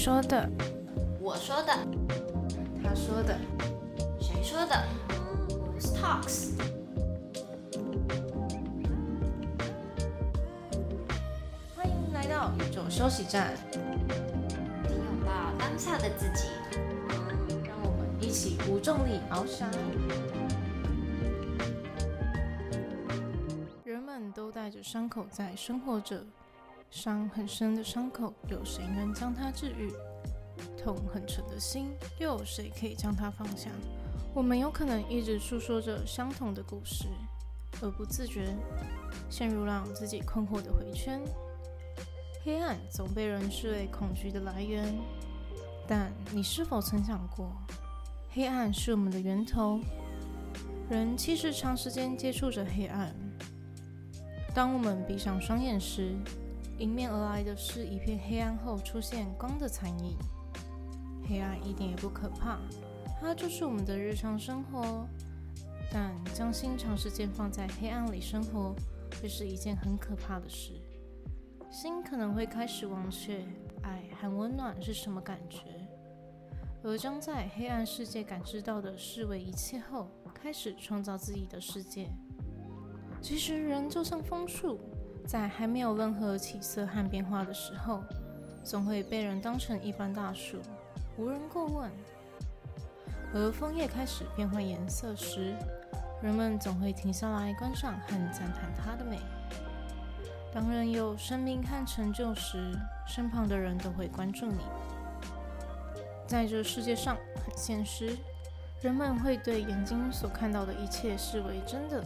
说的，我说的，他说的，谁说的？Talks？欢迎来到宇宙休息站，拥抱当下的自己，让我们一起无重力翱翔。人们都带着伤口在生活着。伤很深的伤口，有谁能将它治愈？痛很沉的心，又有谁可以将它放下？我们有可能一直诉说着相同的故事，而不自觉陷入让自己困惑的回圈。黑暗总被人视为恐惧的来源，但你是否曾想过，黑暗是我们的源头？人其实长时间接触着黑暗。当我们闭上双眼时，迎面而来的是一片黑暗后出现光的残影。黑暗一点也不可怕，它就是我们的日常生活。但将心长时间放在黑暗里生活，会是一件很可怕的事。心可能会开始忘却爱和温暖是什么感觉，而将在黑暗世界感知到的视为一切后，开始创造自己的世界。其实人就像枫树。在还没有任何起色和变化的时候，总会被人当成一般大树，无人过问。而枫叶开始变换颜色时，人们总会停下来观赏和赞叹它的美。当人有生命和成就时，身旁的人都会关注你。在这世界上，很现实，人们会对眼睛所看到的一切视为真的。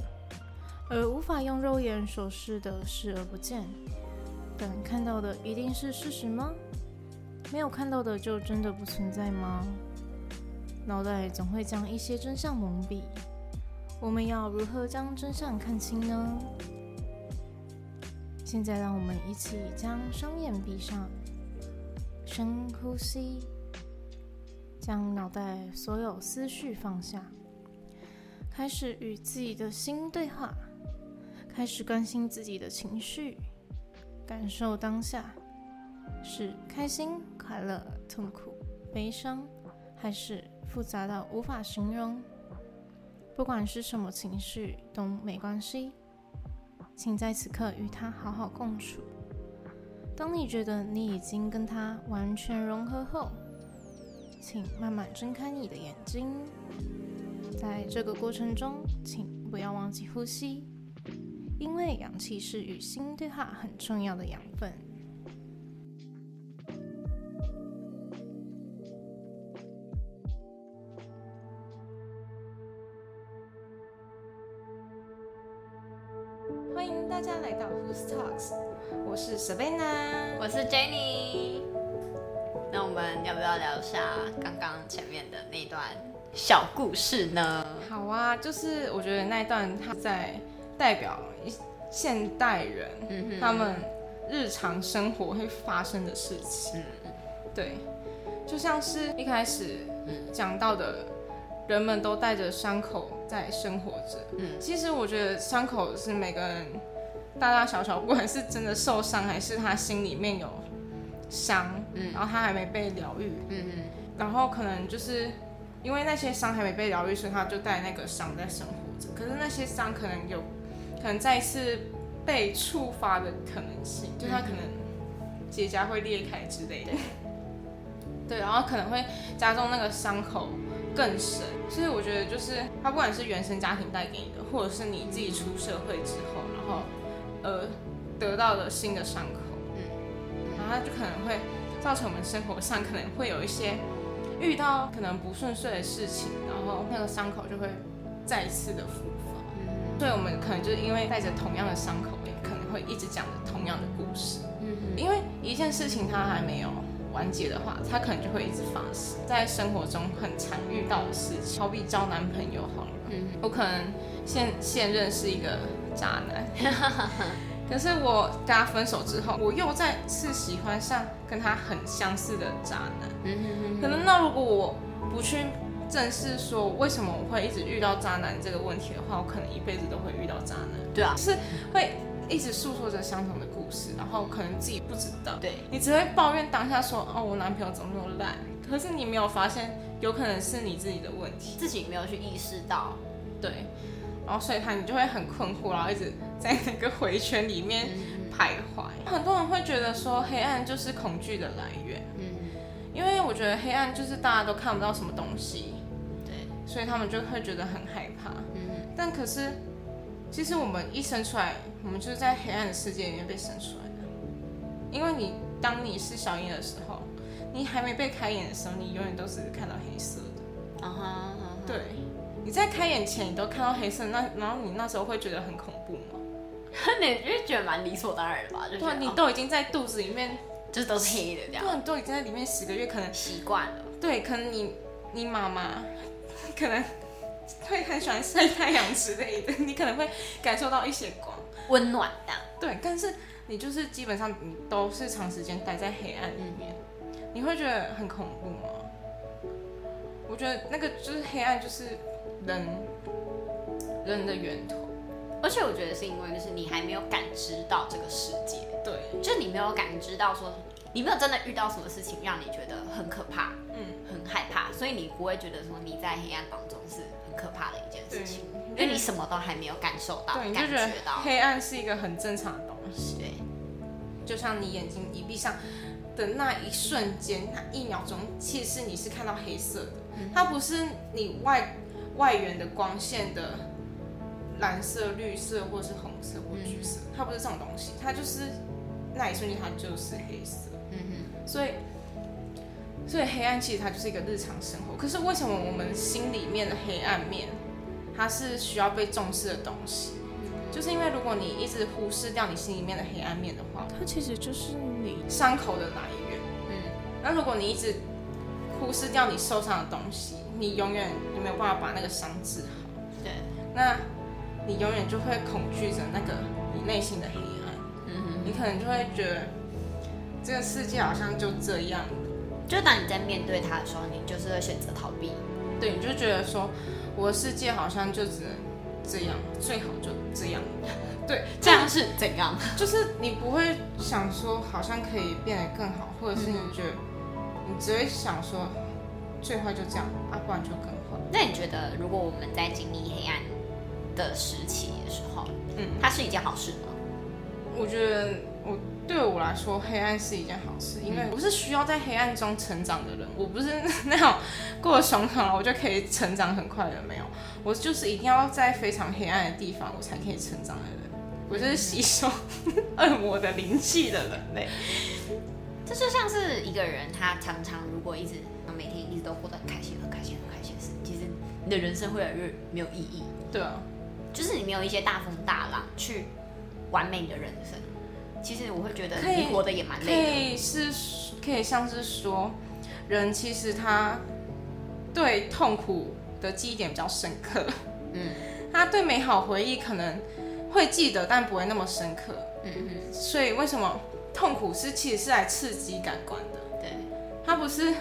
而无法用肉眼所视的视而不见，但看到的一定是事实吗？没有看到的就真的不存在吗？脑袋总会将一些真相蒙蔽，我们要如何将真相看清呢？现在让我们一起将双眼闭上，深呼吸，将脑袋所有思绪放下，开始与自己的心对话。开始关心自己的情绪，感受当下是开心、快乐、痛苦、悲伤，还是复杂到无法形容？不管是什么情绪都没关系，请在此刻与它好好共处。当你觉得你已经跟它完全融合后，请慢慢睁开你的眼睛。在这个过程中，请不要忘记呼吸。因为氧气是与心对话很重要的养分。欢迎大家来到 Who's Talks，我是 Savannah，我是 Jenny。那我们要不要聊一下刚刚前面的那段小故事呢？好啊，就是我觉得那一段它在。代表现代人他们日常生活会发生的事情，对，就像是一开始讲到的，人们都带着伤口在生活着。嗯，其实我觉得伤口是每个人大大小小，不管是真的受伤，还是他心里面有伤，嗯，然后他还没被疗愈，嗯嗯，然后可能就是因为那些伤还没被疗愈，所以他就带那个伤在生活着。可是那些伤可能有。可能再次被触发的可能性，就他可能结痂会裂开之类的，对，然后可能会加重那个伤口更深。所以我觉得，就是他不管是原生家庭带给你的，或者是你自己出社会之后，然后呃得到的新的伤口，嗯，然后他就可能会造成我们生活上可能会有一些遇到可能不顺遂的事情，然后那个伤口就会再次的复。所以我们可能就是因为带着同样的伤口，也可能会一直讲着同样的故事。嗯因为一件事情它还没有完结的话，它可能就会一直发生在生活中很常遇到的事情。好比交男朋友好了，嗯，我可能现现任是一个渣男，可是我跟他分手之后，我又再次喜欢上跟他很相似的渣男。嗯哼可能那如果我不去。正是说，为什么我会一直遇到渣男这个问题的话，我可能一辈子都会遇到渣男。对啊，是会一直诉说着相同的故事，然后可能自己不知道，对，你只会抱怨当下说，哦，我男朋友怎么那么烂？可是你没有发现，有可能是你自己的问题，自己没有去意识到，对，然后所以他你就会很困惑，然后一直在那个回圈里面徘徊。很多人会觉得说，黑暗就是恐惧的来源，嗯，因为我觉得黑暗就是大家都看不到什么东西，对，所以他们就会觉得很害怕。嗯，但可是，其实我们一生出来，我们就是在黑暗的世界里面被生出来的。因为你当你是小婴儿的时候，你还没被开眼的时候，你永远都是看到黑色的。啊哈对，你在开眼前你都看到黑色，那然后你那时候会觉得很恐怖吗？你就觉得蛮理所当然的吧？对你都已经在肚子里面，就是都是黑的这对样，都已经在里面十个月，可能习惯了，对，可能你你妈妈可能会很喜欢晒太阳之类的，你可能会感受到一些光。温暖的，对，但是你就是基本上你都是长时间待在黑暗里面，你会觉得很恐怖吗？我觉得那个就是黑暗，就是人人的源头。而且我觉得是因为就是你还没有感知到这个世界，对，就你没有感知到说，你没有真的遇到什么事情让你觉得很可怕，嗯，很害怕，所以你不会觉得说你在黑暗当中是很可怕的一件事情，因为你什么都还没有感受到、对，你就感觉得。黑暗是一个很正常的东西。对，就像你眼睛一闭上的那一瞬间，那一秒钟，其实你是看到黑色的，它不是你外外缘的光线的蓝色、绿色或是红色或橘色，它不是这种东西，它就是那一瞬间它就是黑色。嗯哼所以，所以黑暗其实它就是一个日常生活。可是为什么我们心里面的黑暗面，它是需要被重视的东西？就是因为如果你一直忽视掉你心里面的黑暗面的话，它其实就是你伤口的来源。嗯那如果你一直忽视掉你受伤的东西，你永远你没有办法把那个伤治好。嗯，对，那你永远就会恐惧着那个你内心的黑暗，嗯哼你可能就会觉得这个世界好像就这样了。就当你在面对它的时候，你就是会选择逃避。对，你就觉得说我的世界好像就只能这样，最好就这样。对，这样是怎样？就是你不会想说好像可以变得更好，或者是你觉得你只会想说最坏就这样啊，不然就更坏。那你觉得，如果我们在经历黑暗的时期的时候，嗯，它是一件好事吗？我觉得我对我来说，黑暗是一件好事，因为我是需要在黑暗中成长的人，我不是 那种过了熊考了我就可以成长很快的，没有，我就是一定要在非常黑暗的地方，我才可以成长的人。我就是吸收 恶魔的灵气的人类。这就像是一个人，他常常如果一直每天一直都过得很开心、很开心、很开心的事，其实你的人生会越来越没有意义。对啊，就是你没有一些大风大浪去完美你的人生，其实我会觉得可以你活得也蛮可累的。以是可以像是说，人其实他对痛苦的记忆点比较深刻，嗯 他对美好回忆可能会记得，但不会那么深刻。嗯嗯，所以为什么痛苦是其实是来刺激感官的？对，他不是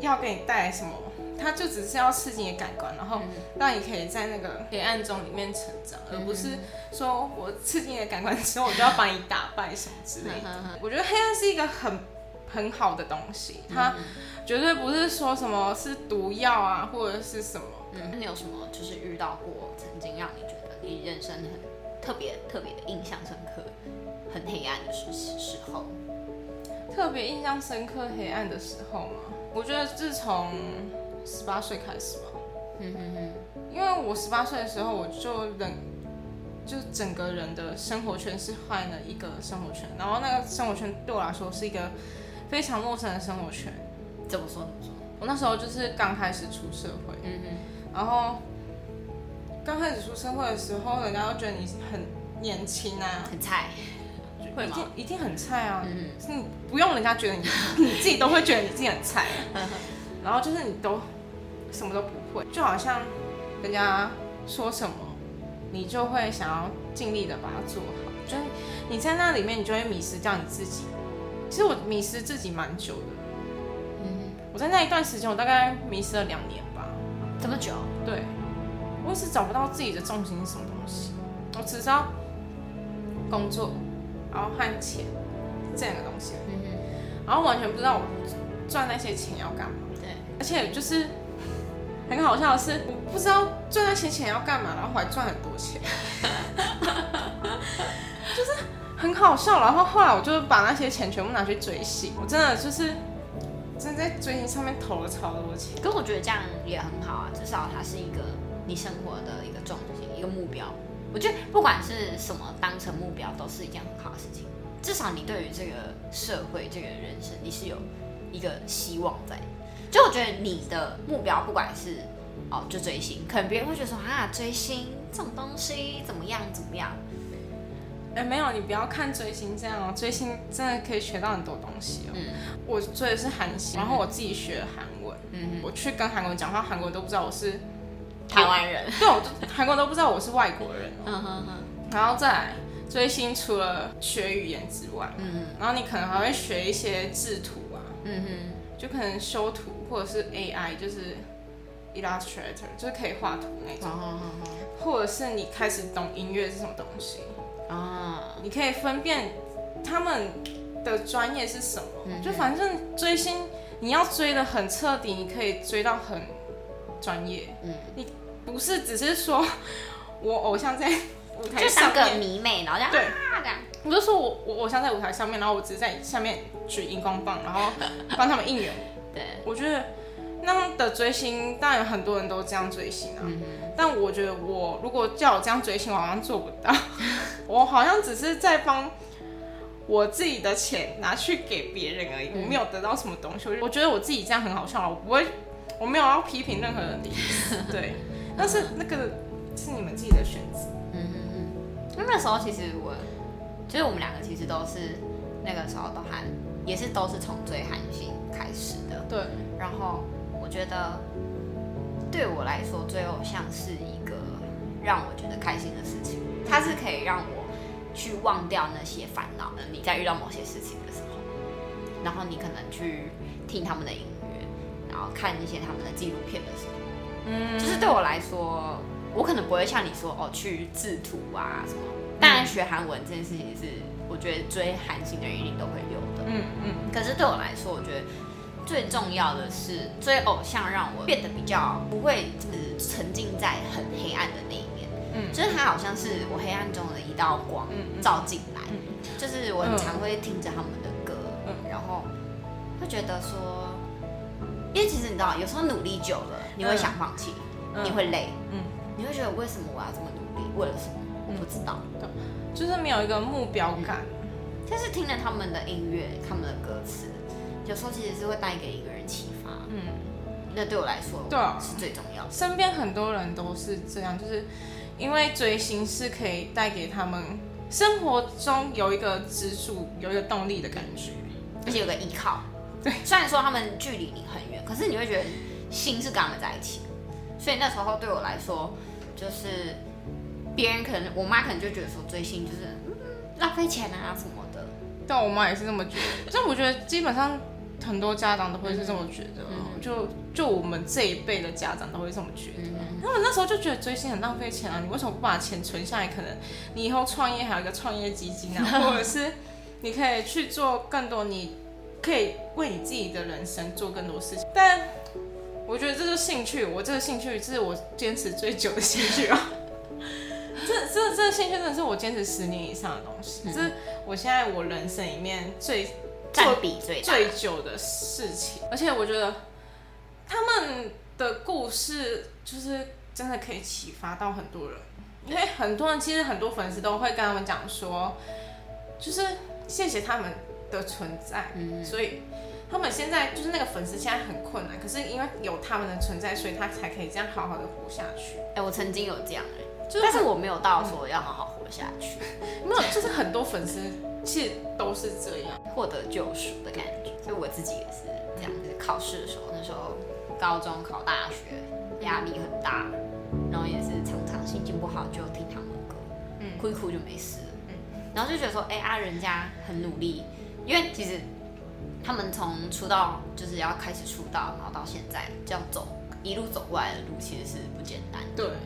要给你带来什么，它就只是要刺激你的感官，然后嗯。让你可以在那个黑暗中里面成长，而不是说我刺激你的感官之后，我就要把你打败什么之类的。嗯我觉得黑暗是一个很很好的东西，它绝对不是说什么是毒药啊，或者是什么。嗯，你有什么就是遇到过曾经让你觉得你人生很特别特别的印象深刻、很黑暗的时时候？特别印象深刻黑暗的时候吗，我觉得自从十八岁开始吧，嗯哼哼，因为我十八岁的时候，我就人就整个人的生活圈是换了一个生活圈，然后那个生活圈对我来说是一个非常陌生的生活圈。怎么说怎么说？我那时候就是刚开始出社会，嗯哼，然后刚开始出社会的时候，人家都觉得你很年轻啊，很菜，会吗？一定一定很菜啊，嗯。是你不用人家觉得你，你自己都会觉得你自己很菜、然后就是你都什么都不会，就好像人家说什么，你就会想要尽力的把它做好。就是你在那里面，你就会迷失掉你自己。其实我迷失自己蛮久的，嗯。我在那一段时间，我大概迷失了两年吧。哼，这么久？对，我一直找不到自己的重心是什么东西，我只知道工作，然后和钱这两个东西，嗯哼，然后完全不知道我赚那些钱要干嘛，对，而且就是很好笑的是，我不知道赚那些钱要干嘛，然后还赚很多钱，就是很好笑。然后后来我就把那些钱全部拿去追星，我真的就是真的在追星上面投了超多钱。可我觉得这样也很好啊，至少它是一个你生活的一个重心，一个目标。我觉得不管是什么当成目标，都是一件很好的事情。至少你对于这个社会、这个人生，你是有一个希望在。就我觉得你的目标，不管是哦就追星，可能别人会觉得说啊追星这种东西怎么样怎么样，哎，没有，你不要看追星这样哦，追星真的可以学到很多东西哦。嗯。我追的是韩星，然后我自己学韩文，嗯我去跟韩国人讲话，韩国人都不知道我是，台湾人，对，我就韩国人都不知道我是外国人哦。嗯哼哼，然后再来追星，除了学语言之外，嗯然后你可能还会学一些制图啊，嗯哼，就可能修图或者是 AI，就是 Illustrator，就是可以画图那种，哦哦哦或者是你开始懂音乐是什么东西，好啊，你可以分辨他们的专业是什么。嗯就反正追星，你要追的很彻底，你可以追到很专业。嗯，你不是只是说我偶像在舞台就上面，迷妹，然后这样对啊这样，我就说我我偶像在舞台上面，然后我只是在下面举荧光棒，然后帮他们应援。对，我觉得那样的追星，当然很多人都这样追星啊。嗯，但我觉得我如果叫我这样追星，我好像做不到。我好像只是在帮我自己的钱拿去给别人而已，我没有得到什么东西。我我觉得我自己这样很好笑，我不会，我没有要批评任何人的意思。对，但是那个是你们自己的选择。嗯嗯嗯，那那时候其实我，就是我们两个其实都是那个时候都还也是都是从追韩星开始的，对，然后我觉得对我来说最偶像是一个让我觉得开心的事情，它是可以让我去忘掉那些烦恼的。你在遇到某些事情的时候，然后你可能去听他们的音乐，然后看一些他们的纪录片的时候。嗯，就是对我来说，我可能不会像你说哦去制图啊什么。当然，学韩文这件事情是我觉得追韩星的人一定都会。嗯嗯可是对我来说，我觉得最重要的是追偶像让我变得比较不会就是沉浸在很黑暗的那一面。嗯就是他好像是我黑暗中的一道光照进来。就是我常会听着他们的歌，嗯然后会觉得说，因为其实你知道，有时候努力久了，你会想放弃，你会累，嗯，你会觉得为什么我要这么努力？为了什么？我不知道。就是没有一个目标感。但是听了他们的音乐、他们的歌词，有时候其实是会带给一个人启发。嗯，那对我来说，对啊是最重要的。身边很多人都是这样，就是因为追星是可以带给他们生活中有一个支柱、有一个动力的感觉。而且有个依靠。对，虽然说他们距离你很远，可是你会觉得心是跟他们在一起。所以那时候对我来说，就是别人可能我妈可能就觉得说追星就是、嗯、浪费钱啊什么的。但我妈也是这么觉得，但我觉得基本上很多家长都会是这么觉得，嗯就就我们这一辈的家长都会这么觉得。嗯他们那时候就觉得追星很浪费钱啊，你为什么不把钱存下来？可能你以后创业还有一个创业基金啊，或者是你可以去做更多，你可以为你自己的人生做更多事情。但我觉得这就是兴趣，我这个兴趣这是我坚持最久的兴趣啊。这这这个兴趣真的是我坚持十年以上的东西，这是我现在我人生里面最占比最。最久的事情，而且我觉得他们的故事就是真的可以启发到很多人，因为很多人其实很多粉丝都会跟他们讲说，就是谢谢他们的存在，嗯所以他们现在就是那个粉丝现在很困难，可是因为有他们的存在，所以他才可以这样好好的活下去。哎、我曾经有这样哎、就是但是我没有到说要好好活下去，没有，就是很多粉丝其实都是这样。获得救赎的感觉。所以我自己也是这样，就是考试的时候，那时候高中考大学压力很大，然后也是常常心情不好就听他们的歌，嗯哭一哭就没事了。然后就觉得说，哎、啊，人家很努力，因为其实他们从出道就是要开始出道，然后到现在这样走一路走过来的路，其实是不简单的，对，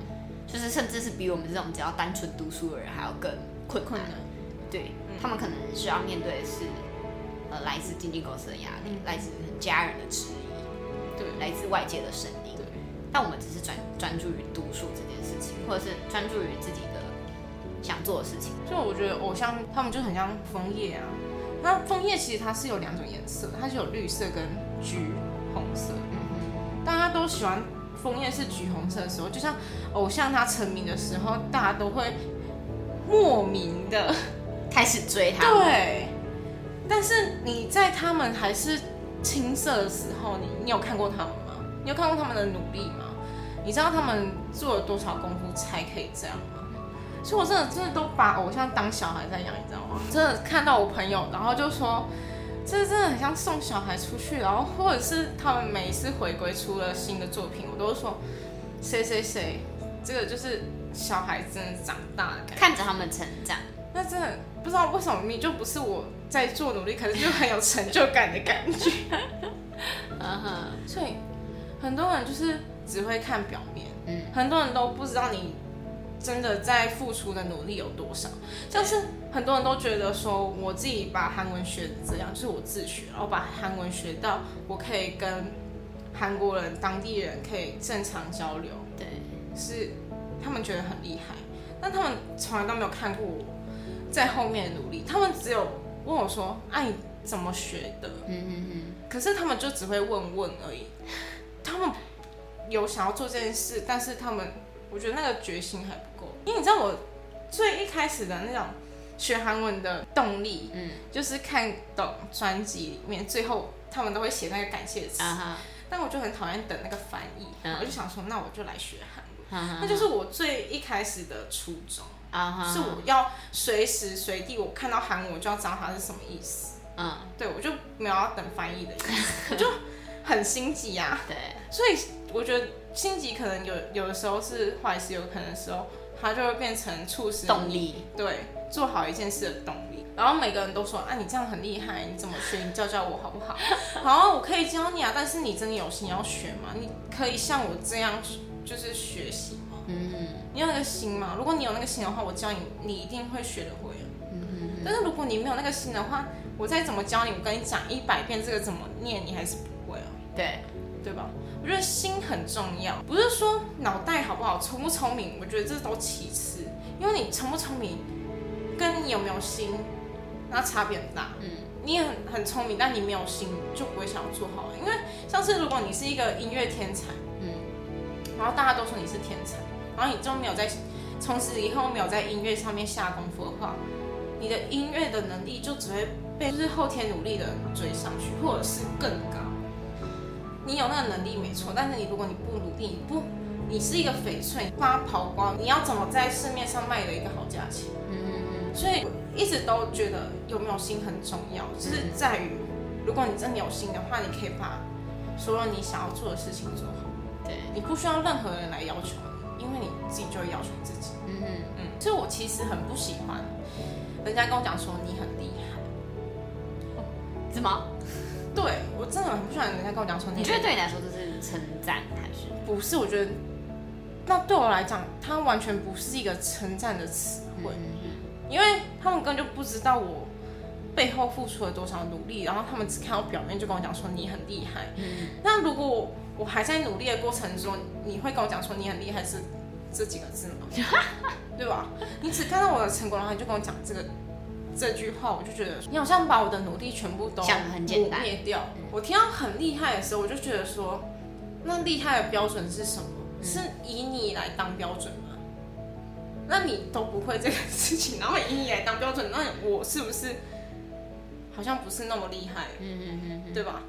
就是甚至是比我们这种只要单纯读书的人还要更困难。困难。对对他们可能需要面对的是，呃，来自经纪公司的压力，来自家人的质疑，对，来自外界的声音。对，但我们只是专专注于读书这件事情，或者是专注于自己的想做的事情。就我觉得偶像他们就很像枫叶啊，那枫叶其实它是有两种颜色，它是有绿色跟橘红色。大家都喜欢枫叶是橘红色的时候，就像偶像他成名的时候，大家都会莫名的开始追他。对，但是你在他们还是青涩的时候，你你有看过他们吗？你有看过他们的努力吗？你知道他们做了多少功夫才可以这样吗？所以，我真的真的都把偶像当小孩在养，你知道吗？真的看到我朋友，然后就说，这真的很像送小孩出去，然后或者是他们每一次回归出了新的作品，我都说，谁谁谁，这个就是小孩真的长大的感觉，看着他们成长，那真的不知道为什么，你就不是我在做努力，可是就很有成就感的感觉。嗯哼，所以很多人就是只会看表面，嗯，很多人都不知道你。真的在付出的努力有多少？像是很多人都觉得说，我自己把韩文学这样，就是我自学，然后把韩文学到我可以跟韩国人、当地人可以正常交流。对，是他们觉得很厉害，但他们从来都没有看过我在后面的努力。他们只有问我说：“啊，你怎么学的？”嗯嗯嗯。可是他们就只会问问而已，他们有想要做这件事，但是他们。我觉得那个决心还不够，因为你知道我最一开始的那种学韩文的动力，嗯，就是看懂专辑里面最后他们都会写那个感谢词，但我就很讨厌等那个翻译，我就想说那我就来学韩文，那就是我最一开始的初衷，是我要随时随地我看到韩文我就要知道它是什么意思，嗯，对我就没有要等翻译的意思，我就很心急呀，对，所以我觉得。心急可能有有的时候是坏事，有可能的时候它就会变成促使动力，对，做好一件事的动力。然后每个人都说啊，你这样很厉害，你怎么学？你教教我好不好？好，我可以教你啊，但是你真的有心要学吗？你可以像我这样就是学习吗？嗯你有那个心吗？如果你有那个心的话，我教你，你一定会学得会。嗯但是如果你没有那个心的话，我再怎么教你，我跟你讲一百遍这个怎么念，你还是不。对，对吧？我觉得心很重要，不是说脑袋好不好、聪不聪明，我觉得这都其次。因为你聪不聪明，跟你有没有心，那差别很大。嗯，你很很聪明，但你没有心，就不会想要做好。因为像是如果你是一个音乐天才，嗯，然后大家都说你是天才，然后你就没有在从此以后没有在音乐上面下功夫的话，你的音乐的能力就只会被就是后天努力的追上去，或者是更高。你有那个能力没错，但是你如果你不努力，你不，你是一个翡翠，把它抛光，你要怎么在市面上卖的一个好价钱？嗯嗯嗯。所以一直都觉得有没有心很重要，就是在于，如果你真的有心的话，你可以把所有你想要做的事情做好。对，你不需要任何人来要求你，因为你自己就会要求自己。嗯嗯嗯。所以我其实很不喜欢人家跟我讲说你很厉害，怎么？对我真的很不喜欢人家跟我讲说，你觉得对你来说这是称赞还是不是？我觉得那对我来讲，它完全不是一个称赞的词汇，因为他们根本就不知道我背后付出了多少努力，然后他们只看到表面就跟我讲说你很厉害。那如果我还在努力的过程中，你会跟我讲说你很厉害是这几个字吗？对吧？你只看到我的成果，然后你就跟我讲这个。这句话我就觉得你好像把我的努力全部都抹灭掉。我听到很厉害的时候，我就觉得说，那厉害的标准是什么？是以你来当标准吗？那你都不会这个事情，然后以你来当标准，那我是不是好像不是那么厉害？嗯嗯嗯，对吧？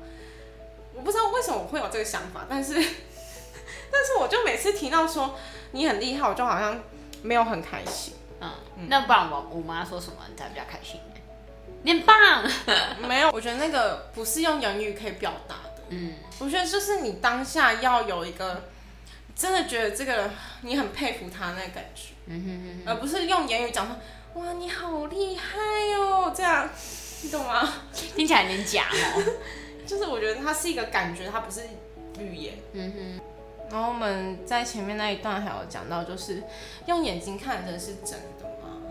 我不知道为什么我会有这个想法，但是 但是我就每次提到说你很厉害，我就好像没有很开心。嗯，那不然我我妈说什么你才比较开心呢？你很棒，没有，我觉得那个不是用言语可以表达的。嗯，我觉得就是你当下要有一个真的觉得这个你很佩服他那感觉，嗯哼哼，而不是用言语讲说哇你好厉害哦这样，你懂吗？听起来有点假哦。就是我觉得它是一个感觉，它不是语言。嗯哼。然后我们在前面那一段还有讲到，就是用眼睛看的是真的吗？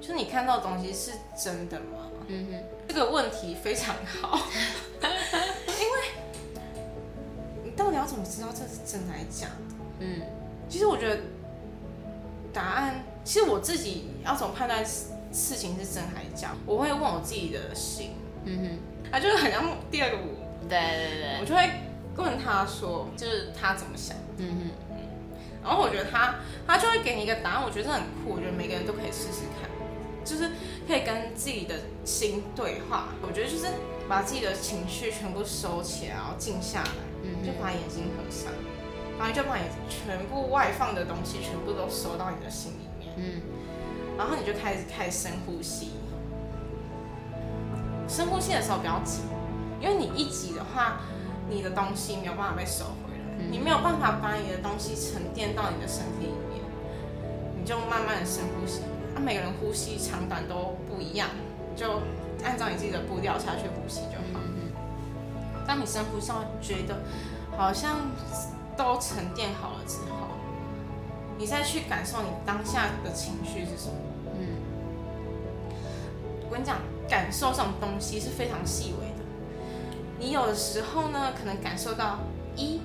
就是你看到的东西是真的吗？嗯哼，这个问题非常好，因为你到底要怎么知道这是真的还是假的？嗯其实我觉得答案，其实我自己要怎么判断事事情是真还是假，我会问我自己的心，嗯哼啊，就是很像第二个我，哼，对对对，我就会问他说，就是他怎么想。嗯哼，然后我觉得他他就会给你一个答案，我觉得这很酷，我觉得每个人都可以试试看，就是可以跟自己的心对话。我觉得就是把自己的情绪全部收起来，然后静下来，嗯，就把眼睛合上，然后你就把你全部外放的东西全部都收到你的心里面，嗯然后你就开始开始深呼吸。深呼吸的时候不要急，因为你一急的话，你的东西没有办法被收回来，嗯你没有办法把你的东西沉淀到你的身体里面，你就慢慢的深呼吸。啊，每个人呼吸长短都不一样，就按照你自己的步调下去呼吸就好。嗯当你深呼吸，觉得好像都沉淀好了之后，你再去感受你当下的情绪是什么。嗯我跟你讲，感受这种东西是非常细微的。你有的时候呢，可能感受到一，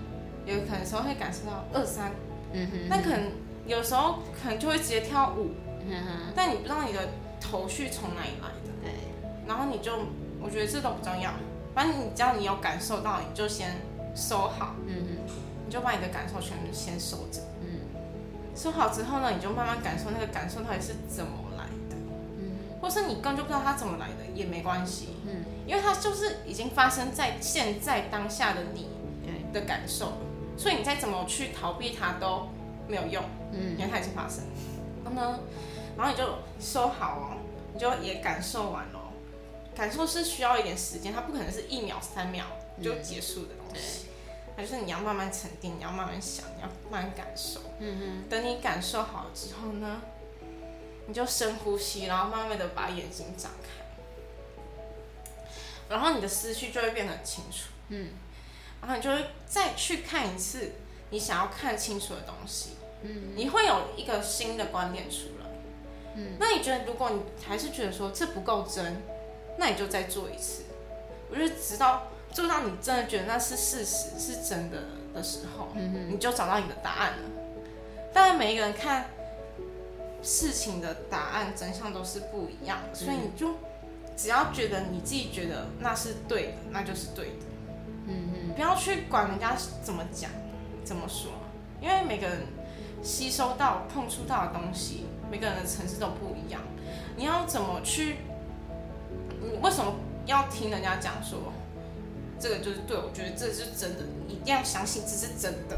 有可能时候会感受到二三，嗯哼，那可能有时候可能就会直接跳五，嗯哼，但你不知道你的头绪从哪里来的，对，然后你就，我觉得这都不重要，反正你只要你有感受到，你就先收好，嗯哼，你就把你的感受全部先收着。嗯。收好之后呢，你就慢慢感受那个感受到底是怎么来的，嗯。或是你根本就不知道它怎么来的也没关系，嗯，因为它就是已经发生在现在当下的你，的感受，所以你再怎么去逃避它都没有用，嗯因为它已经发生了。然后呢，然后你就收好哦，你就也感受完了哦，感受是需要一点时间，它不可能是一秒三秒就结束的东西，它就是你要慢慢沉淀，你要慢慢想，你要慢慢感受。嗯哼等你感受好了之后呢，你就深呼吸，然后慢慢的把眼睛张开，然后你的思绪就会变得很清楚，嗯然后你就会再去看一次你想要看清楚的东西，嗯你会有一个新的观点出来。嗯，那你觉得，如果你还是觉得说这不够真，那你就再做一次。我就直到做到你真的觉得那是事实、是真的的时候，嗯哼，你就找到你的答案了。当然，每一个人看事情的答案真相都是不一样的，所以你就只要觉得你自己觉得那是对的，那就是对的。嗯嗯，不要去管人家怎么讲、怎么说，因为每个人吸收到、碰触到的东西，每个人的层次都不一样。你要怎么去？你为什么要听人家讲说这个就是对？我觉得这是真的，你一定要相信这是真的。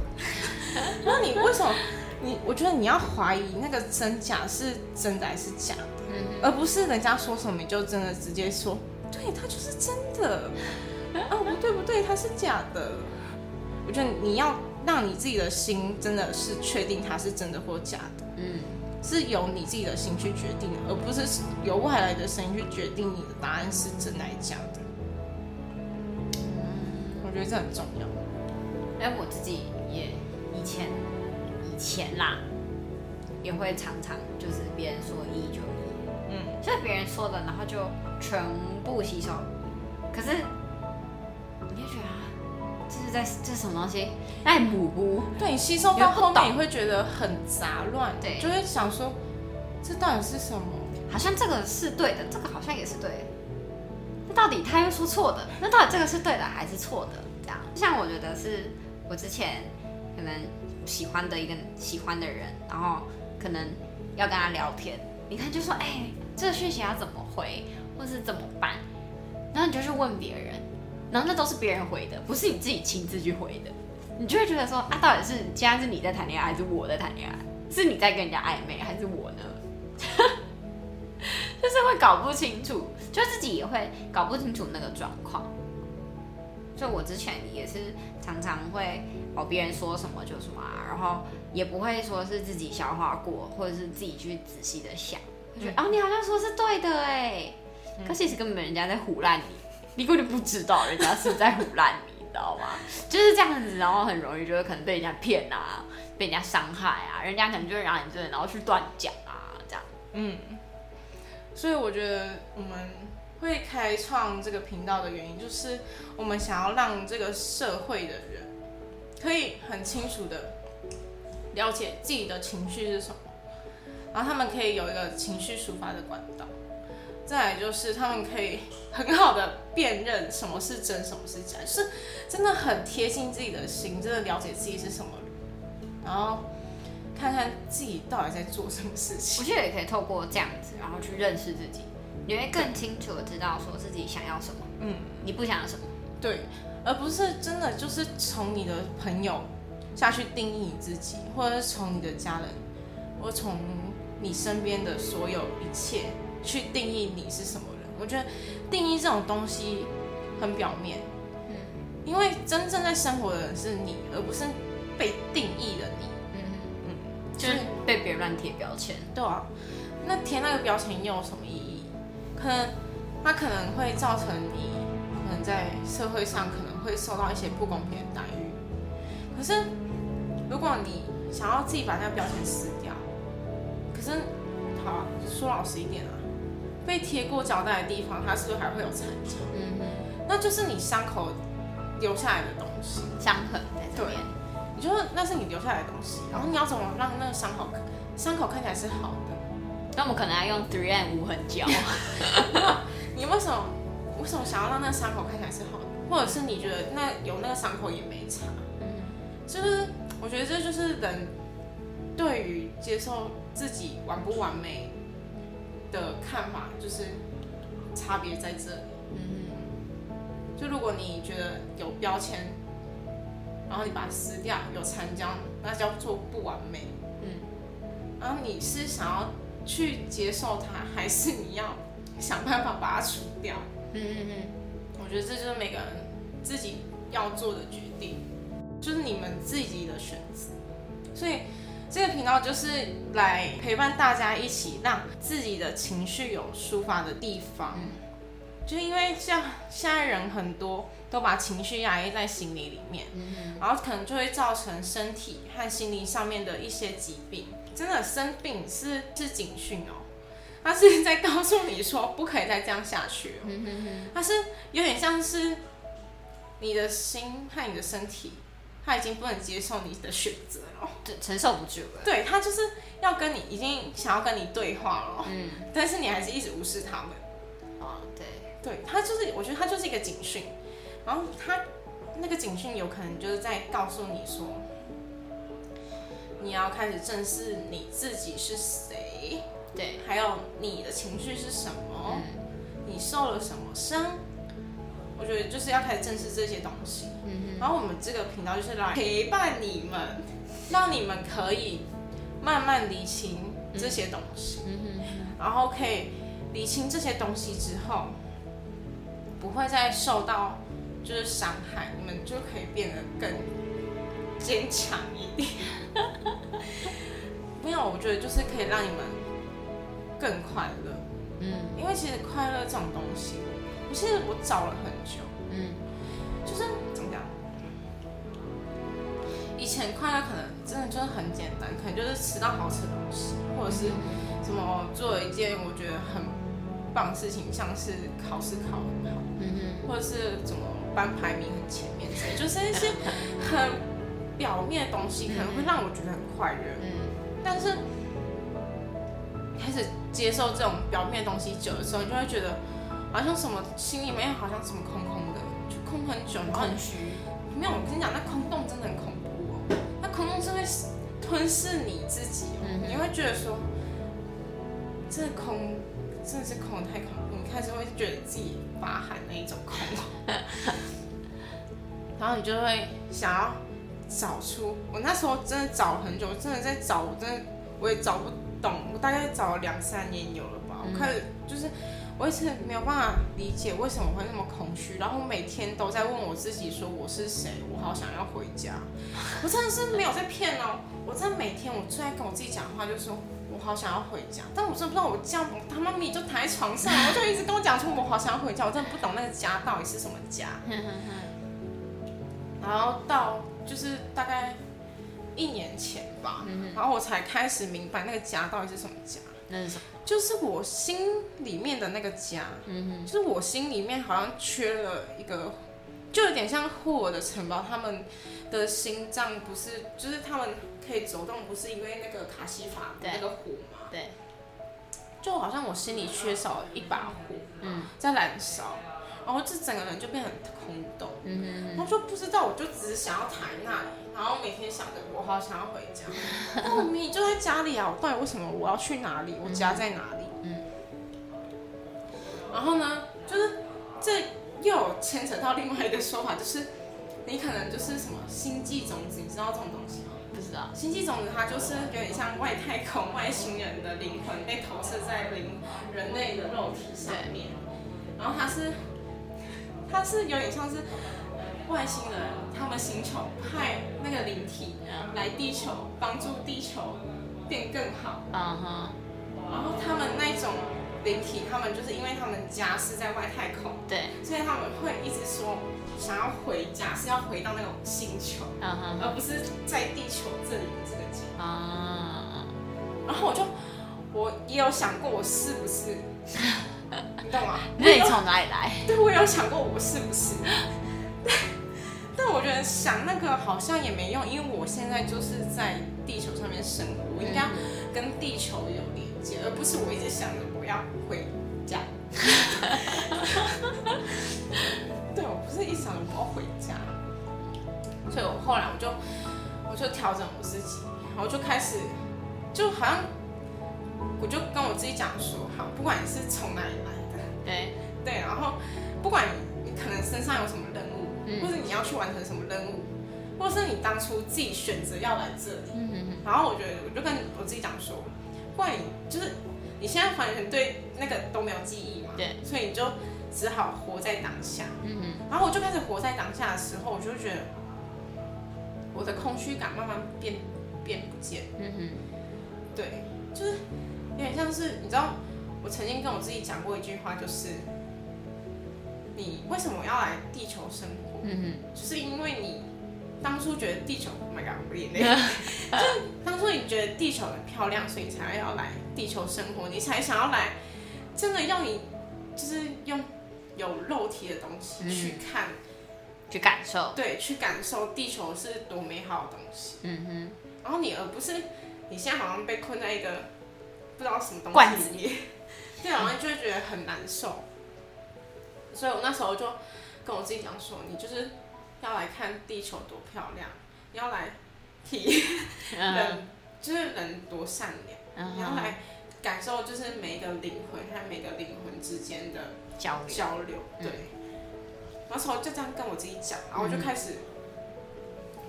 那你为什么？你我觉得你要怀疑那个真假是真的还是假的，嗯而不是人家说什么你就真的直接说，对，它就是真的。对不对，它是假的。我觉得你要让你自己的心真的是确定它是真的或假的，嗯是由你自己的心去决定的，而不是由外来的声音去决定你的答案是真的还是假的。我觉得这很重要。哎，我自己也以前以前啦，也会常常就是别人说一就一，嗯，就是别人说的，然后就全部吸收。可是你就觉得啊，这是在这是什么东西？爱补补。对你吸收到后面，懂你会觉得很杂乱，对就会想说这到底是什么？好像这个是对的，这个好像也是对的。那到底他又说错的？那到底这个是对的还是错的？这样，像我觉得是我之前可能喜欢的一个喜欢的人，然后可能要跟他聊天，你看就说，哎、这个讯息要怎么回，或是怎么办？然后你就去问别人，然后那都是别人回的，不是你自己亲自去回的，你就会觉得说，啊，到底是现在是你在谈恋爱，还是我在谈恋爱？是你在跟人家暧昧，还是我呢？就是会搞不清楚，就自己也会搞不清楚那个状况。就我之前也是常常会哦，别人说什么就什么啊，然后也不会说是自己消化过，或者是自己去仔细的想，就觉得、哦，你好像说是对的哎，可其实根本人家在胡乱你，你根本就不知道人家是在胡乱你，你知道吗？就是这样子，然后很容易就会可能被人家骗啊，被人家伤害啊，人家可能就会让你真的然后去乱讲啊，这样。嗯，所以我觉得我们会开创这个频道的原因，就是我们想要让这个社会的人可以很清楚的了解自己的情绪是什么，然后他们可以有一个情绪抒发的管道。再来就是他们可以很好的辨认什么是真，什么是假，是真的很贴近自己的心，真的了解自己是什么，然后看看自己到底在做什么事情。我觉得也可以透过这样子，然后去认识自己，你会更清楚的知道说自己想要什么，嗯，你不想要什么。对，而不是真的就是从你的朋友下去定义你自己，或者是从你的家人，或从你身边的所有一切去定义你是什么人。我觉得定义这种东西很表面，嗯因为真正在生活的人是你，而不是被定义的你。嗯嗯，就是被别人乱贴标签。对啊，那贴那个标签又有什么意义？可能它可能会造成你可能在社会上可能会受到一些不公平的待遇。可是如果你想要自己把那个标签撕掉，可是好啊说老实一点啊，被贴过胶带的地方，它是不是还会有残渣？嗯哼，那就是你伤口留下来的东西。伤痕在这边。你就那是你留下来的东西，然后你要怎么让那个伤口伤口看起来是好的？那我们可能要用 three and 无痕胶。你为什么为什么想要让那个伤口看起来是好的，或者是你觉得那有那个伤口也没差？嗯就是我觉得这就是人对于接受自己完不完美的看法，就是差别在这里。嗯就如果你觉得有标签，然后你把它撕掉，有残胶，那叫做不完美。嗯然后你是想要去接受它，还是你要想办法把它除掉？嗯嗯嗯我觉得这就是每个人自己要做的决定，就是你们自己的选择。所以这个频道就是来陪伴大家一起，让自己的情绪有抒发的地方。嗯就因为像现在人很多都把情绪压抑在心里里面，嗯然后可能就会造成身体和心理上面的一些疾病。真的生病是是警讯哦，他是在告诉你说不可以再这样下去了。嗯嗯它是有点像是你的心和你的身体，他已经不能接受你的选择了。这承受不住了。对，他就是要跟你，已经想要跟你对话了，嗯，但是你还是一直无视他们。哦，对，对，他就是，我觉得他就是一个警讯，然后他那个警讯有可能就是在告诉你说，你要开始正视你自己是谁，对，还有你的情绪是什么，嗯你受了什么伤。我觉得就是要开始正视这些东西。嗯然后我们这个频道就是来陪伴你们，让你们可以慢慢理清这些东西，嗯哼然后可以理清这些东西之后，不会再受到就是伤害，你们就可以变得更坚强一点。没有，我觉得就是可以让你们更快乐，嗯因为其实快乐这种东西，我其实我找了很久。嗯就是怎么讲？以前快乐可能真的就是很简单，可能就是吃到好吃的东西，或者是什么做了一件我觉得很棒的事情，像是考试考很好，嗯或者是怎么班排名很前面之类，就是一些很表面的东西，可能会让我觉得很快乐。嗯但是开始接受这种表面的东西久的时候，你就会觉得好像什么心里面好像什么空空的，就空很久，然后空虚。没有，我跟你讲，那空洞真的很恐怖哦。那空洞是会吞噬你自己哦，嗯你会觉得说，这空真的是空的太恐怖，你开始会觉得自己发寒那一种空，然后你就会想要找出，我那时候真的找了很久，真的在找，我真的我也找不懂，我大概找了两三年有了吧，嗯我开始就是。我一直没有办法理解为什么会那么空虚，然后我每天都在问我自己说我是谁，我好想要回家。我真的是没有在骗哦，我真的每天我最爱跟我自己讲话，就是说我好想要回家。但我真的不知道我这样，我他妈咪就躺在床上，我就一直跟我讲出我好想要回家，我真的不懂那个家到底是什么家。然后到就是大概一年前吧，嗯然后我才开始明白那个家到底是什么家。那是什么？就是我心里面的那个家，嗯就是我心里面好像缺了一个，就有点像霍尔的城堡，他们的心脏不是，就是他们可以走动，不是因为那个卡西法的那个火嘛？对，就好像我心里缺少一把火嗯。在燃烧，然后这整个人就变得很空洞，嗯然后就不知道，我就只是想要躺在那里，然后每天想着我好想要回家，但我明明就在家里啊，我到底为什么我要去哪里？我家在哪里？嗯然后呢，就是这又有牵扯到另外一个说法，就是你可能就是什么星际种子，你知道这种东西吗？不知道。星际种子它就是有点像外太空外星人的灵魂被投射在灵人类的肉体上面，然后它是它是有点像是外星人他们星球派那个灵体来地球帮助地球变更好，嗯哼，然后他们那种灵体，他们就是因为他们家是在外太空，对，所以他们会一直说想要回家，是要回到那种星球，而不是在地球这里的这个家。啊，然后我就我也有想过我是不是，你懂吗？那你从哪里来？对，我有想过我是不是，但 但我觉得想那个好像也没用，因为我现在就是在地球上面生活，我应该跟地球有连接，而不是我一直想着我要回家。对，我不是一直想着我要回家，所以我后来我就我就调整我自己，然后就开始就好像我就跟我自己讲说，好，不管你是从哪里来的。对，对，然后不管你可能身上有什么任务，嗯或者你要去完成什么任务，或是你当初自己选择要来这里，嗯哼然后我觉得我就跟我自己讲说，不管你就是你现在完全对那个都没有记忆嘛，对，所以你就只好活在当下。嗯哼，然后我就开始活在当下的时候，我就觉得我的空虚感慢慢变变不见。嗯哼，对，就是有点像是你知道，我曾经跟我自己讲过一句话，就是你为什么要来地球生活？嗯哼就是因为你当初觉得地球，Oh my god，我眼泪，就是当初你觉得地球很漂亮，所以你才要来地球生活，你才想要来，真的要你就是用有肉体的东西嗯去看，哼，去感受。对，去感受地球是多美好的东西。嗯哼，然后你而不是你现在好像被困在一个不知道什么东罐西里面，对，然后你就会觉得很难受。所以我那时候就跟我自己讲说，你就是要来看地球多漂亮，你要来体验嗯 人，就是人多善良，嗯，你要来感受就是每一个灵魂和每个灵魂之间的交流。交流，嗯对。那时候就这样跟我自己讲，然后我就开始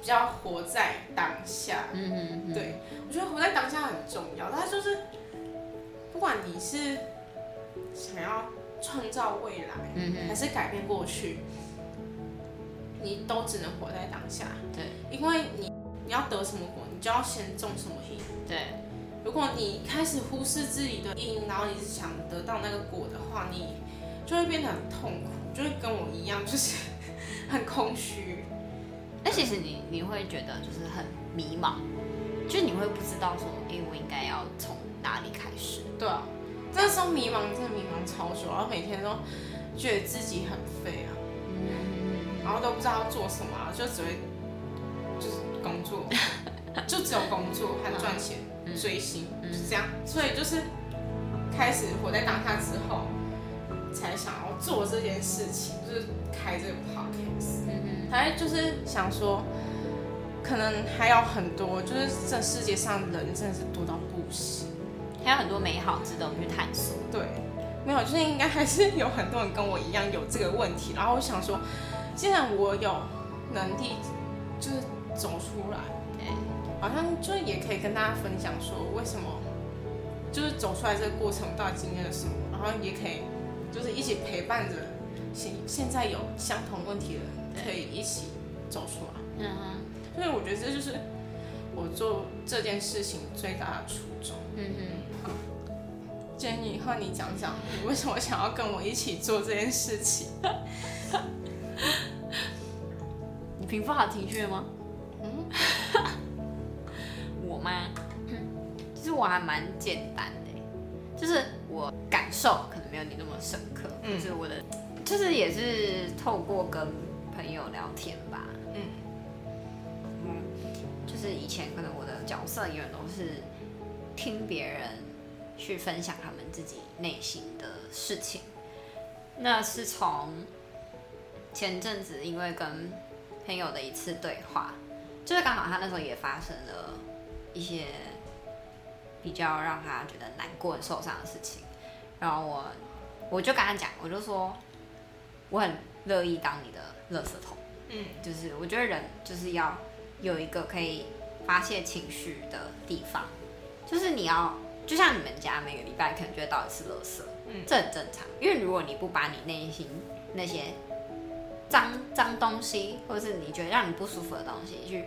比较活在当下。嗯哼哼，对，我觉得活在当下很重要。它就是，不管你是想要创造未来，嗯哼，还是改变过去，你都只能活在当下。对，因为你你要得什么果，你就要先种什么因。对，如果你开始忽视自己的因，然后你是想得到那个果的话，你就会变得很痛苦，就会跟我一样，就是 很空虚。那其实你你会觉得就是很迷茫，就是你会不知道说，哎、我应该要从哪里开始？对啊，那时候迷茫，真的迷茫超久，然后每天都觉得自己很废啊，嗯，然后都不知道要做什么、啊，就只会就是工作，就只有工作和赚钱、嗯追星，嗯就这样。所以就是开始活在当下之后，才想要做这件事情，就是开这个 podcast。嗯还就是想说，可能还有很多，就是这世界上人真的是多到不行。还有很多美好值得我们去探索。对，没有，就是应该还是有很多人跟我一样有这个问题。然后我想说，既然我有能力，就是走出来，对，好像就也可以跟大家分享说，为什么就是走出来这个过程到底经历了什么，然后也可以就是一起陪伴着现现在有相同问题的人，可以一起走出来。嗯哼，所以我觉得这就是我做这件事情最大的初衷。嗯哼。Jenny，换你讲讲，你为什么想要跟我一起做这件事情？你平复好情绪了吗？嗯，我吗？其实我还蛮简单的欸，就是我感受可能没有你那么深刻，嗯就是我的，就是也是透过跟朋友聊天吧，嗯。嗯，就是以前可能我的角色永远都是听别人去分享他们自己内心的事情，那是从前阵子因为跟朋友的一次对话，就是刚好他那时候也发生了一些比较让他觉得难过、受伤的事情，然后我我就跟他讲，我就说我很乐意当你的垃圾桶。嗯就是我觉得人就是要有一个可以发泄情绪的地方，就是你要就像你们家每个礼拜可能就会倒一次垃圾，嗯这很正常。因为如果你不把你内心那些脏脏东西，或者是你觉得让你不舒服的东西去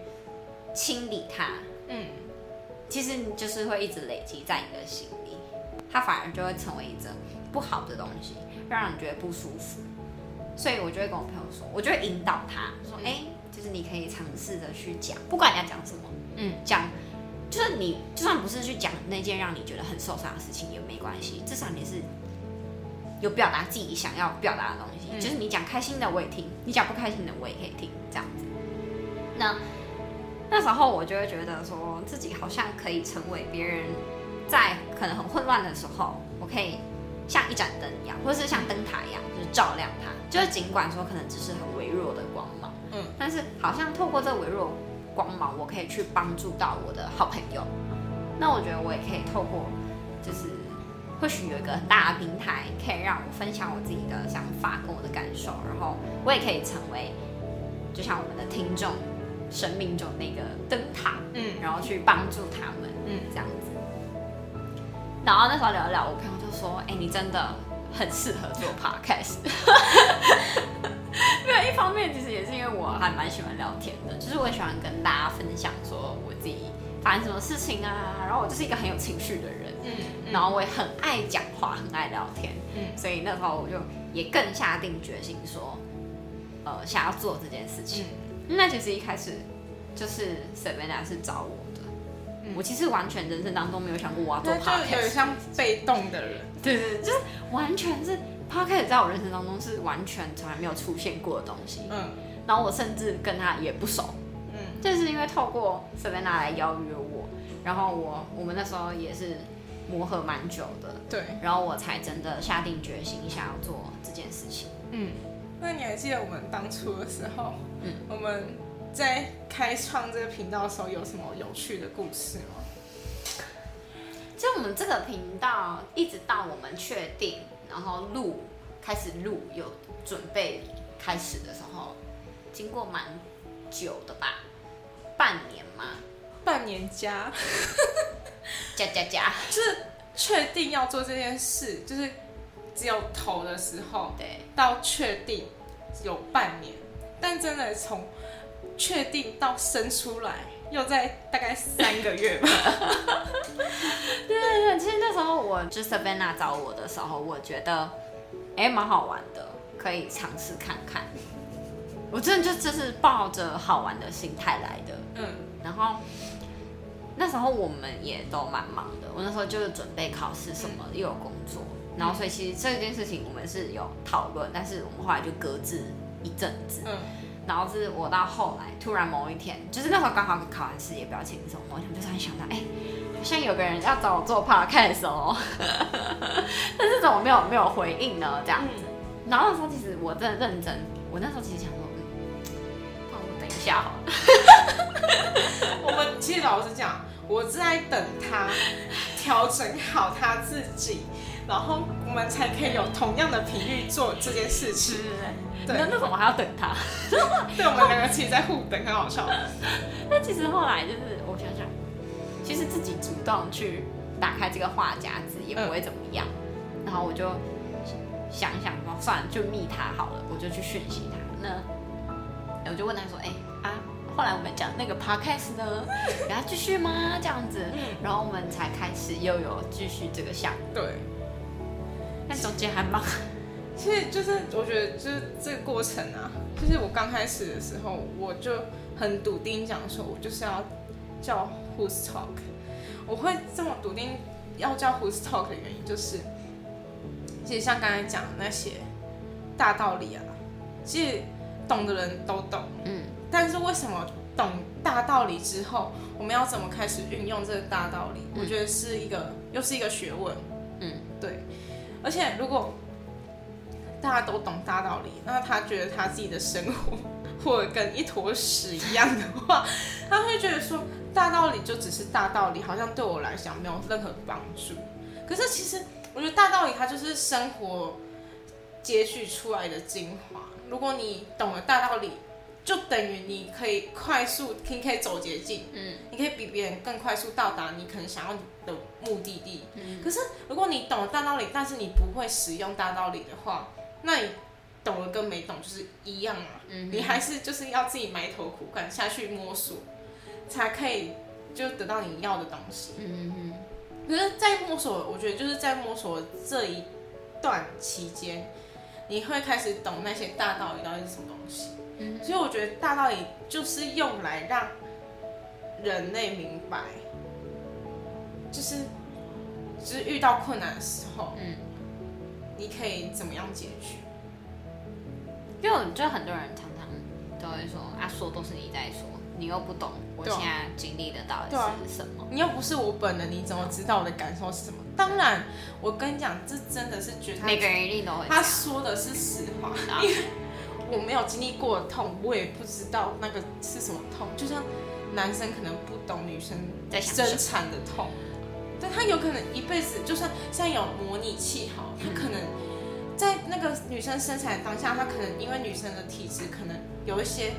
清理它，嗯其实你就是会一直累积在你的心里，它反而就会成为一种不好的东西，让人觉得不舒服。所以我就会跟我朋友说，我就会引导他说，哎、就是你可以尝试着去讲，不管你要讲什么，嗯，讲就是你就算不是去讲那件让你觉得很受伤的事情也没关系，至少你是有表达自己想要表达的东西，嗯。就是你讲开心的我也听，你讲不开心的我也可以听，这样子。那那时候我就会觉得说自己好像可以成为别人在可能很混乱的时候，我可以像一盏灯一样，或者是像灯塔一样，就是照亮它。就是尽管说可能只是很微弱的光芒，嗯，但是好像透过这微弱光芒，我可以去帮助到我的好朋友。那我觉得我也可以透过，就是或许有一个很大的平台，可以让我分享我自己的想法跟我的感受，然后我也可以成为，就像我们的听众生命中那个灯塔，嗯然后去帮助他们，嗯这样子。然后那时候聊一聊，我朋友就说：“哎、你真的很适合做 podcast。”没有，一方面其实也是因为我还蛮喜欢聊天的，就是我也喜欢跟大家分享说我自己发生什么事情啊，然后我就是一个很有情绪的人，嗯然后我也很爱讲话，很爱聊天，嗯所以那时候我就也更下定决心说，呃，想要做这件事情。那其实一开始就是 Savannah 是找我的，嗯。我其实完全人生当中没有想过我要做那就有点 podcast，像被动的人，对对对，就是完全是 podcast 在我人生当中是完全从来没有出现过的东西。嗯。然后我甚至跟他也不熟，嗯。正是因为透过 Savannah 来邀约我，然后我我们那时候也是磨合蛮久的，对，然后我才真的下定决心想要做这件事情。嗯。那你还记得我们当初的时候，嗯。我们在开创这个频道的时候有什么有趣的故事吗？就我们这个频道，一直到我们确定，然后录开始录，有准备开始的时候，经过蛮久的吧，半年嘛，半年加，加加加，就是确定要做这件事，就是只有投的时候对，到确定有半年，但真的从确定到生出来，又在大概三个月吧。对对对，其实那时候我就 Savannah 找我的时候，我觉得哎蛮好玩的，可以尝试看看。我真的就就是抱着好玩的心态来的，嗯然后那时候我们也都蛮忙的，我那时候就是准备考试什么，又有工作，然后所以其实这件事情我们是有讨论，但是我们后来就搁置一阵子。嗯然后是我到后来突然某一天，就是那时候刚好考完试也比较轻松，某一天就突然想到，哎、好像有个人要找我做 podcast 哦，但是怎么没有没有回应呢？这样子。嗯然后那时候其实我真的认真，我那时候其实想说，我等一下好了。我们其实老实讲，我是在等他调整好他自己，然后我们才可以有同样的频率做这件事情。对那那怎么还要等他？对，我们两个其实在互等，很好笑。那其实后来就是我想想，其实自己主动去打开这个话匣子也不会怎么样。然后我就想一想说，算了，就密他好了，我就去讯息他。那我就问他说，哎、啊，后来我们讲那个 podcast 呢，然后继续吗？这样子，然后我们才开始又有继续这个项目。对，但中间还蛮 其实就是我觉得就是这个过程啊，就是我刚开始的时候，我就很笃定讲说，我就是要叫 Who's Talk，我会这么笃定要叫 Who's Talk 的原因，就是其实像刚才讲的那些大道理啊，其实懂的人都懂，嗯，但是为什么懂大道理之后，我们要怎么开始运用这个大道理？我觉得是一个又是一个学问，嗯，对。而且如果大家都懂大道理，那他觉得他自己的生活或者跟一坨屎一样的话，他会觉得说大道理就只是大道理，好像对我来讲没有任何帮助。可是其实我觉得大道理它就是生活接续出来的精华。如果你懂了大道理，就等于你可以快速，你可以走捷径，嗯，你可以比别人更快速到达你可能想要的目的地。嗯可是如果你懂了大道理，但是你不会使用大道理的话，那你懂了跟没懂就是一样啊。嗯你还是就是要自己埋头苦干下去摸索，才可以就得到你要的东西。嗯嗯可是，在摸索，我觉得就是在摸索这一段期间，你会开始懂那些大道理到底是什么东西。嗯所以我觉得大道理就是用来让人类明白，就是就是遇到困难的时候，嗯，你可以怎么样解决？因为我觉得很多人常常都会说啊，说都是你在说，你又不懂我现在经历的到底是什么。你又不是我本人，你怎么知道我的感受是什么？当然，我跟你讲，这真的是觉得每个人一定都会他样。说的是实话，啊因为我没有经历过的痛，我也不知道那个是什么痛。就像男生可能不懂女生在生产的痛，但他有可能一辈子，就算现在有模拟器好，他可能在那个女生生产当下，他可能因为女生的体质可能有一些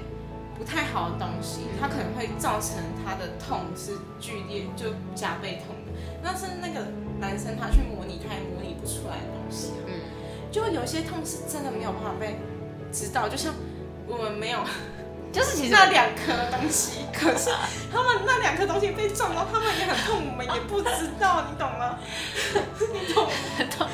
不太好的东西，他可能会造成他的痛是剧烈，就加倍痛的。但是那个男生他去模拟，他也模拟不出来的东西啊。嗯，就有些痛是真的没有办法被知道，就像我们没有 就是其实那两颗东西，可是他们那两颗东西被撞到，他们也很痛，我们也不知道，你懂吗？你懂吗？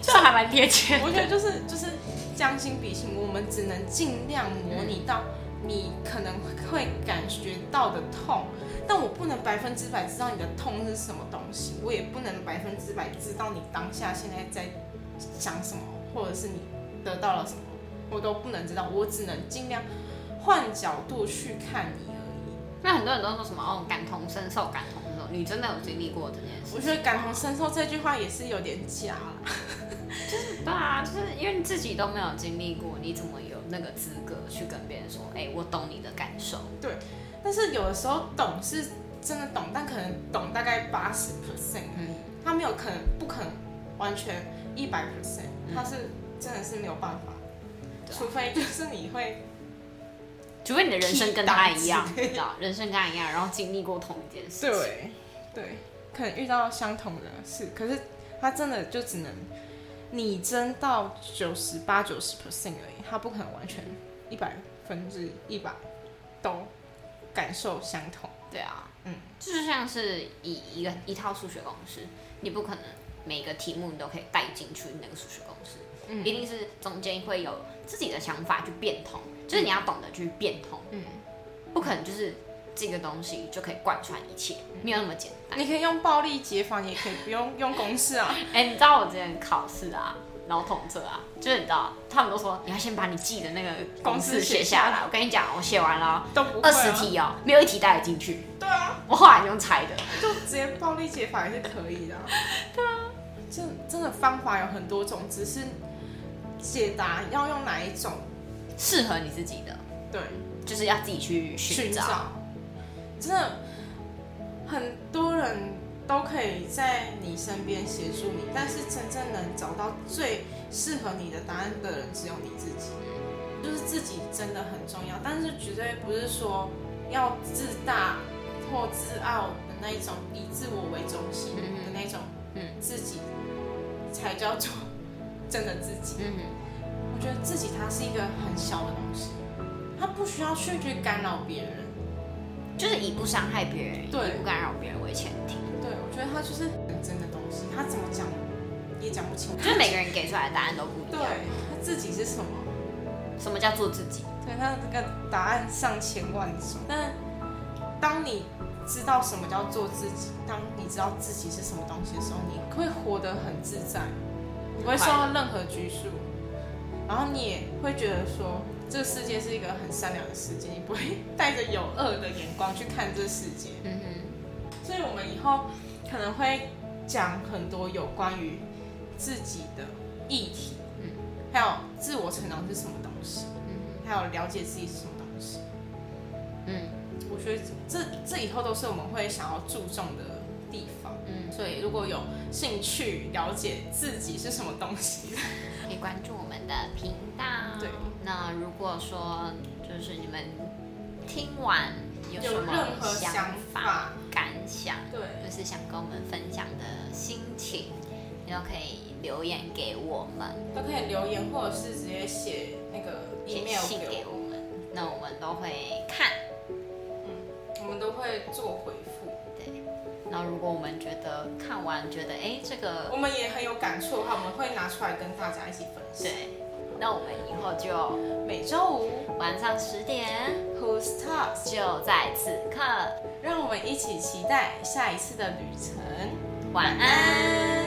这还蛮贴切。我觉得就是就是将心比心，我们只能尽量模拟到你可能会感觉到的痛，但我不能百分之百知道你的痛是什么东西，我也不能百分之百知道你当下现在在想什么，或者是你得到了什么，我都不能知道，我只能尽量换角度去看你而已。那很多人都说什么哦，感同身受，感同身受。你真的有经历过这件事？我觉得感同身受这句话也是有点假啦。对啊，就是因为你自己都没有经历过，你怎么有那个资格去跟别人说，哎、我懂你的感受？对但是有的时候懂是真的懂，但可能懂大概八十 percent，嗯，他没有可能不可能完全一百 percent，嗯他是真的是没有办法，除非就是你会除非你的人生跟他一样，知道，人生跟他一样，然后经历过同一件事情。对对，可能遇到相同的事，可是他真的就只能拟真到九十八九十 percent 而已，他不可能完全一百分之一百都感受相同。对啊，嗯，就是像是以一个一套数学公式，你不可能每个题目你都可以带进去那个数学公式，嗯。一定是中间会有自己的想法去变通，就是你要懂得去变通，嗯，不可能就是这个东西就可以贯穿一切，没有那么简单。你可以用暴力解法，你也可以不用用公式啊。哎、你知道我之前考试啊，然后统测啊，就是你知道，他们都说你要先把你记的那个公式写下来。我跟你讲，我写完了哦都二啊。十题哦，没有一题带得进去。对啊，我后来用猜的。就直接暴力解法也是可以的、啊。对啊，这真的方法有很多种，只是解答要用哪一种，适合你自己的，对，就是要自己去寻找。找。真的，很多人都可以在你身边协助你，但是真正能找到最适合你的答案的人，只有你自己。就是自己真的很重要，但是绝对不是说要自大或自傲的那一种，以自我为中心的那种，嗯自己才叫做真的自己。嗯我觉得自己它是一个很小的东西，它不需要去去干扰别人。就是以不伤害别人、以对不干扰别人为前提。对，我觉得它就是很真的东西，它怎么讲也讲不清楚。就是每个人给出来的答案都不一对样。他自己是什么？什么叫做自己？对他这个答案上千万种，但当你知道什么叫做自己，当你知道自己是什么东西的时候，你会活得很自在，你不会受到任何拘束，然后你也会觉得说，这个世界是一个很善良的世界，你不会带着有恶的眼光去看这个世界。嗯哼，所以我们以后可能会讲很多有关于自己的议题，嗯还有自我成长是什么东西，嗯还有了解自己是什么东西。嗯我觉得这这以后都是我们会想要注重的所以如果有兴趣了解自己是什么东西，可以关注我们的频道。对，那如果说就是你们听完有什么想想法感想，对就是想跟我们分享的心情，你都可以留言给我们，都可以留言，或者是直接写那个写 email 信给我，们，那我们都会看。我们都会做回那如果我们觉得看完觉得哎这个我们也很有感触的话，我们会拿出来跟大家一起分享。对，那我们以后就每周五晚上十点 Who's Talks，就在此刻，让我们一起期待下一次的旅程。晚安。